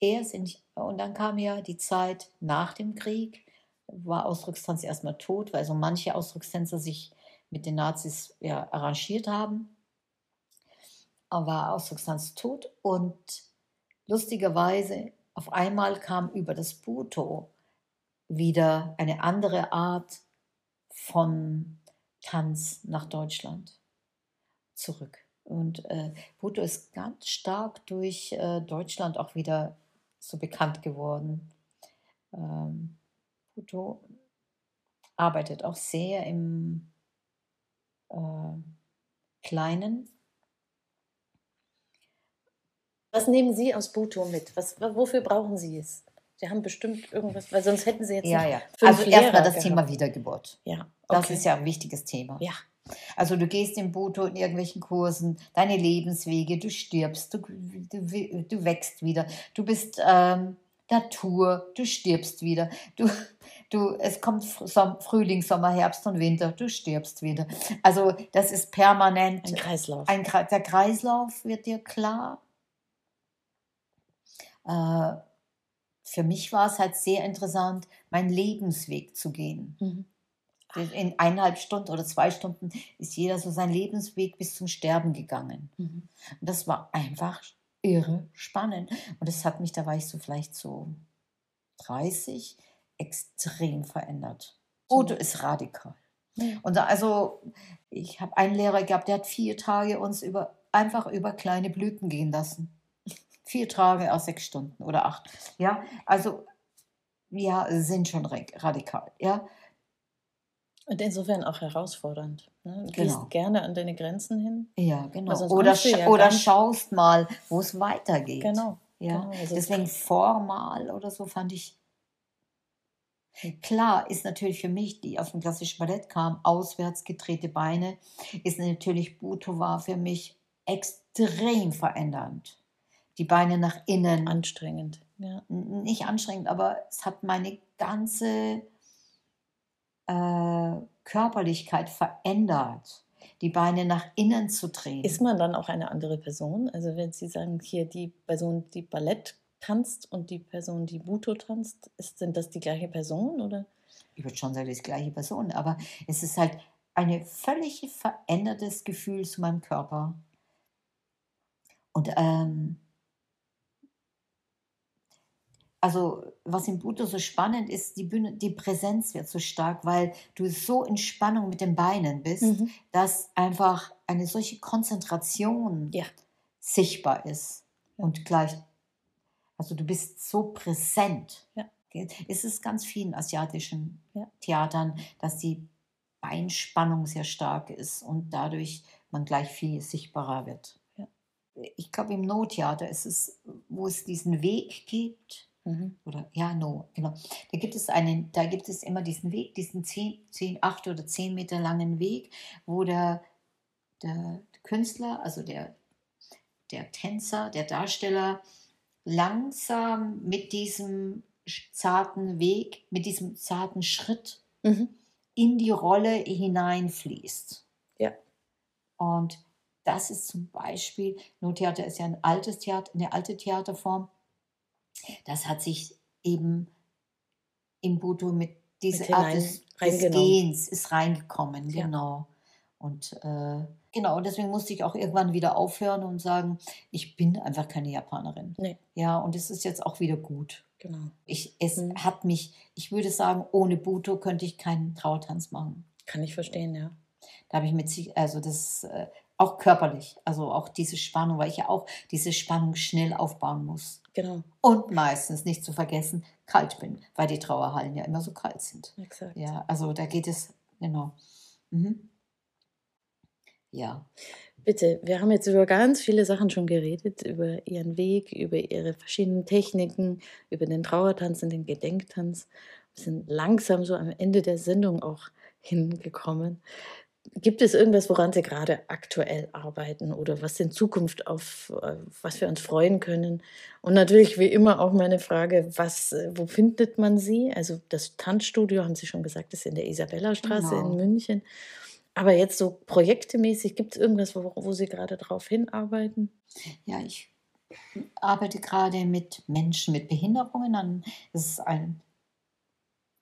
er sind, und dann kam ja die Zeit nach dem Krieg, war Ausdruckstanz erstmal tot, weil so manche Ausdruckstänzer sich mit den Nazis ja, arrangiert haben. War Ausdruckstanz tot und lustigerweise auf einmal kam über das Buto wieder eine andere Art von Tanz nach Deutschland zurück. Und äh, Buto ist ganz stark durch äh, Deutschland auch wieder so bekannt geworden. Ähm, Buto arbeitet auch sehr im äh, Kleinen. Was nehmen Sie aus Buto mit? Was, wofür brauchen Sie es? Sie haben bestimmt irgendwas, weil sonst hätten Sie jetzt Ja, ja. Also erstmal das gehabt. Thema Wiedergeburt. Ja, Das okay. ist ja ein wichtiges Thema. Ja, Also du gehst im Buto in irgendwelchen Kursen, deine Lebenswege, du stirbst, du, du, du wächst wieder, du bist ähm, Natur, du stirbst wieder, du, du, es kommt Frühling, Sommer, Herbst und Winter, du stirbst wieder. Also das ist permanent, ein Kreislauf. ein, der Kreislauf wird dir klar. Äh, für mich war es halt sehr interessant, meinen Lebensweg zu gehen. Mhm. In eineinhalb Stunden oder zwei Stunden ist jeder so seinen Lebensweg bis zum Sterben gegangen. Mhm. Und das war einfach irre spannend. Und das hat mich, da war ich so vielleicht so 30, extrem verändert. So. Udo ist radikal. Ja. Und also, ich habe einen Lehrer gehabt, der hat vier Tage uns über, einfach über kleine Blüten gehen lassen. Vier Tage aus sechs Stunden oder acht. Ja, also, wir sind schon ra- radikal. Ja, Und insofern auch herausfordernd. Ne? Du Genau. gehst gerne an deine Grenzen hin. Ja, genau. Oder, scha ja oder schaust mal, wo es weitergeht. Genau. Ja. genau. Also Deswegen formal oder so fand ich. Klar ist natürlich für mich, die aus dem klassischen Ballett kam, auswärts gedrehte Beine, ist natürlich Buto war für mich extrem verändernd. Die Beine nach innen, anstrengend. Ja. Nicht anstrengend, aber es hat meine ganze äh, Körperlichkeit verändert, die Beine nach innen zu drehen. Ist man dann auch eine andere Person? Also wenn Sie sagen, hier die Person, die Ballett tanzt und die Person, die Buto tanzt, ist, sind das die gleiche Person oder? ich würde schon sagen, das ist die gleiche Person, aber es ist halt ein völlig verändertes Gefühl zu meinem Körper. Und ähm, also was im Buto so spannend ist, die, Bühne, die Präsenz wird so stark, weil du so in Spannung mit den Beinen bist, Mhm. dass einfach eine solche Konzentration Ja. sichtbar ist. Und gleich, also du bist so präsent. Ja. Es ist ganz vielen asiatischen Ja. Theatern, dass die Beinspannung sehr stark ist und dadurch man gleich viel sichtbarer wird. Ja. Ich glaube, im No-Theater ist es, wo es diesen Weg gibt, Mhm. Oder ja, no, genau. Da gibt es einen, da gibt es immer diesen Weg, diesen 10, 10, 8 oder 10 Meter langen Weg, wo der, der Künstler, also der, der Tänzer, der Darsteller langsam mit diesem zarten Weg, mit diesem zarten Schritt Mhm. in die Rolle hineinfließt. Ja. Und das ist zum Beispiel, Nottheater ist ja ein altes Theater, eine alte Theaterform. Das hat sich eben im Buto mit dieser Art des, des. Gehens ist reingekommen, Ja. genau. Und äh, genau, deswegen musste ich auch irgendwann wieder aufhören und sagen, ich bin einfach keine Japanerin. Nee. Ja, und es ist jetzt auch wieder gut. Genau. Ich, es Mhm. hat mich, ich würde sagen, ohne Buto könnte ich keinen Trauertanz machen. Kann ich verstehen, ja. Da habe ich mit sich, also das äh, auch körperlich, also auch diese Spannung, weil ich ja auch diese Spannung schnell aufbauen muss. Genau. Und meistens nicht zu vergessen, kalt bin, weil die Trauerhallen ja immer so kalt sind. Exakt. Ja, also da geht es, genau. Mhm. Ja, Bitte, wir haben jetzt über ganz viele Sachen schon geredet, über Ihren Weg, über Ihre verschiedenen Techniken, über den Trauertanz und den Gedenktanz. Wir sind langsam so am Ende der Sendung auch hingekommen. Gibt es irgendwas, woran Sie gerade aktuell arbeiten oder was in Zukunft auf äh, was wir uns freuen können? Und natürlich wie immer auch meine Frage, was, äh, wo findet man Sie? Also das Tanzstudio, haben Sie schon gesagt, ist in der Isabellastraße Genau. in München. Aber jetzt so projektemäßig, gibt es irgendwas, wo, wo Sie gerade drauf hinarbeiten? ja, ich arbeite gerade mit Menschen mit Behinderungen an. Es ist ein,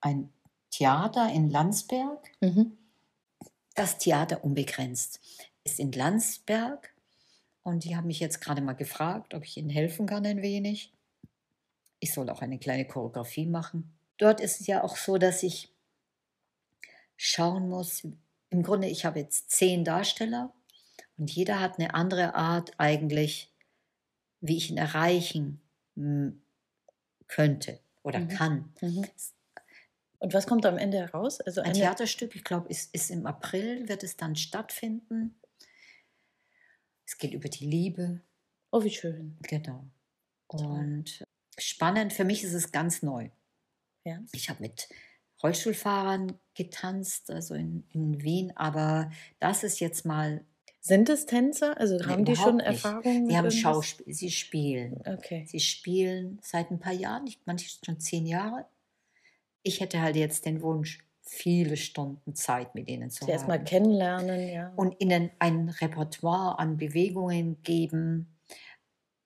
ein Theater in Landsberg. Mhm. Das Theater Unbegrenzt ist in Landsberg und die haben mich jetzt gerade mal gefragt, ob ich ihnen helfen kann ein wenig. Ich soll auch eine kleine Choreografie machen. Dort ist es ja auch so, dass ich schauen muss. Im Grunde, ich habe jetzt zehn Darsteller und jeder hat eine andere Art eigentlich, wie ich ihn erreichen könnte oder Mhm. kann. Mhm. Und was kommt am Ende heraus? Also Ein Theaterstück, ich glaube, ist, ist im April, wird es dann stattfinden. Es geht über die Liebe, oh, wie schön. genau. Und spannend, für mich ist es ganz neu. Ja. Ich habe mit Rollstuhlfahrern getanzt, also in, in Wien, aber das ist jetzt mal, Sind es Tänzer? Also haben die schon überhaupt nicht. Erfahrung? mit sie haben? Schauspiel, sie spielen. Okay. Sie spielen seit ein paar Jahren, ich, manche schon zehn Jahre. Ich hätte halt jetzt den Wunsch, viele Stunden Zeit mit ihnen zu Sie erstmal haben. kennenlernen, ja. und ihnen ein Repertoire an Bewegungen geben.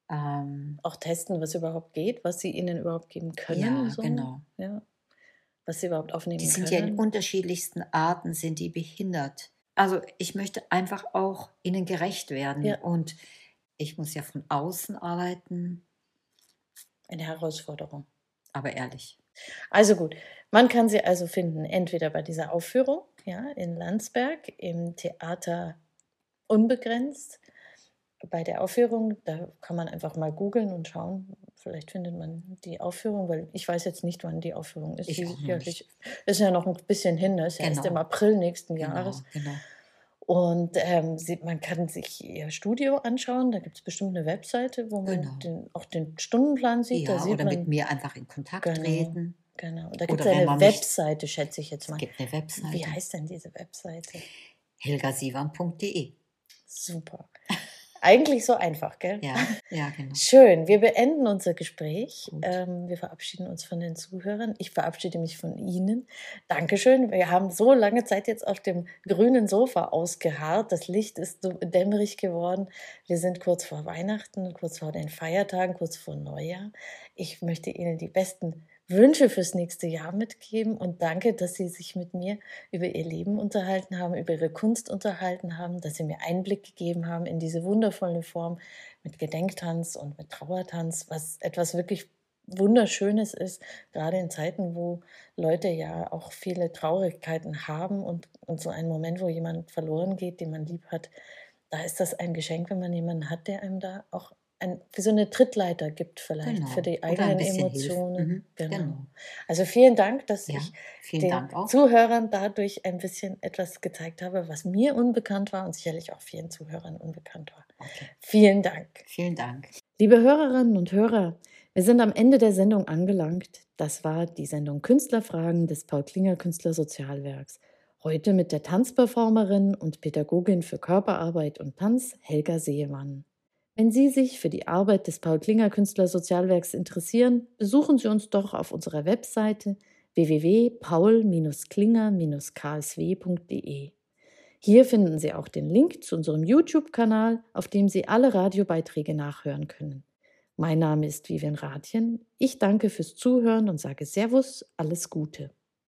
Ähm, auch testen, was überhaupt geht, was sie ihnen überhaupt geben können. ja, so. genau. Ja. Was sie überhaupt aufnehmen Die sind ja können. in unterschiedlichsten Arten sind die behindert. Also ich möchte einfach auch ihnen gerecht werden Ja. und ich muss ja von außen arbeiten, Eine Herausforderung. aber ehrlich. Also gut, man kann sie also finden, entweder bei dieser Aufführung ja, in Landsberg im Theater Unbegrenzt. Bei der Aufführung, da kann man einfach mal googeln und schauen. Vielleicht findet man die Aufführung, weil ich weiß jetzt nicht, wann die Aufführung ist. Ich Die auch ist ja nicht. nicht- ist ja noch ein bisschen hin, ne? ist ja erst Genau. im April nächsten Genau, Jahres. genau. Und ähm, sie, man kann sich ihr Studio anschauen. Da gibt es bestimmt eine Webseite, wo man Genau. den, auch den Stundenplan sieht. da Ja, sieht oder man, mit mir einfach in Kontakt Genau. treten. Genau. Da gibt es eine man mich- Webseite, schätze ich jetzt Es mal. gibt eine Webseite. Wie heißt denn diese Webseite? helgasivan.de. Super. Eigentlich so einfach, gell? Ja, ja, genau. [laughs] Schön. Wir beenden unser Gespräch. Ähm, wir verabschieden uns von den Zuhörern. Ich verabschiede mich von Ihnen. Dankeschön. Wir haben so lange Zeit jetzt auf dem grünen Sofa ausgeharrt. Das Licht ist so dämmerig geworden. Wir sind kurz vor Weihnachten, kurz vor den Feiertagen, kurz vor Neujahr. Ich möchte Ihnen die besten Wünsche fürs nächste Jahr mitgeben und danke, dass Sie sich mit mir über Ihr Leben unterhalten haben, über Ihre Kunst unterhalten haben, dass Sie mir Einblick gegeben haben in diese wundervolle Form mit Gedenktanz und mit Trauertanz, was etwas wirklich Wunderschönes ist, gerade in Zeiten, wo Leute ja auch viele Traurigkeiten haben und, und so einen Moment, wo jemand verloren geht, den man lieb hat, da ist das ein Geschenk, wenn man jemanden hat, der einem da auch ein, wie so eine Trittleiter gibt vielleicht Genau. für die eigenen. Emotionen. Mhm, Genau. genau. Also vielen Dank, dass Ja, ich den. Zuhörern dadurch ein bisschen etwas gezeigt habe, was mir unbekannt war und sicherlich auch vielen Zuhörern unbekannt war. Okay. Vielen Dank. Vielen Dank. Liebe Hörerinnen und Hörer, Wir sind am Ende der Sendung angelangt. Das war die Sendung Künstlerfragen des Paul Klinger Künstlersozialwerks. Heute mit der Tanzperformerin und Pädagogin für Körperarbeit und Tanz Helga Seemann. Wenn Sie sich für die Arbeit des Paul Klinger Künstlersozialwerks interessieren, besuchen Sie uns doch auf unserer Webseite www.paul-klinger-ksw.de. Hier finden Sie auch den Link zu unserem YouTube-Kanal, auf dem Sie alle Radiobeiträge nachhören können. Mein Name ist Vivian Rathjen. Ich danke fürs Zuhören und sage Servus, alles Gute.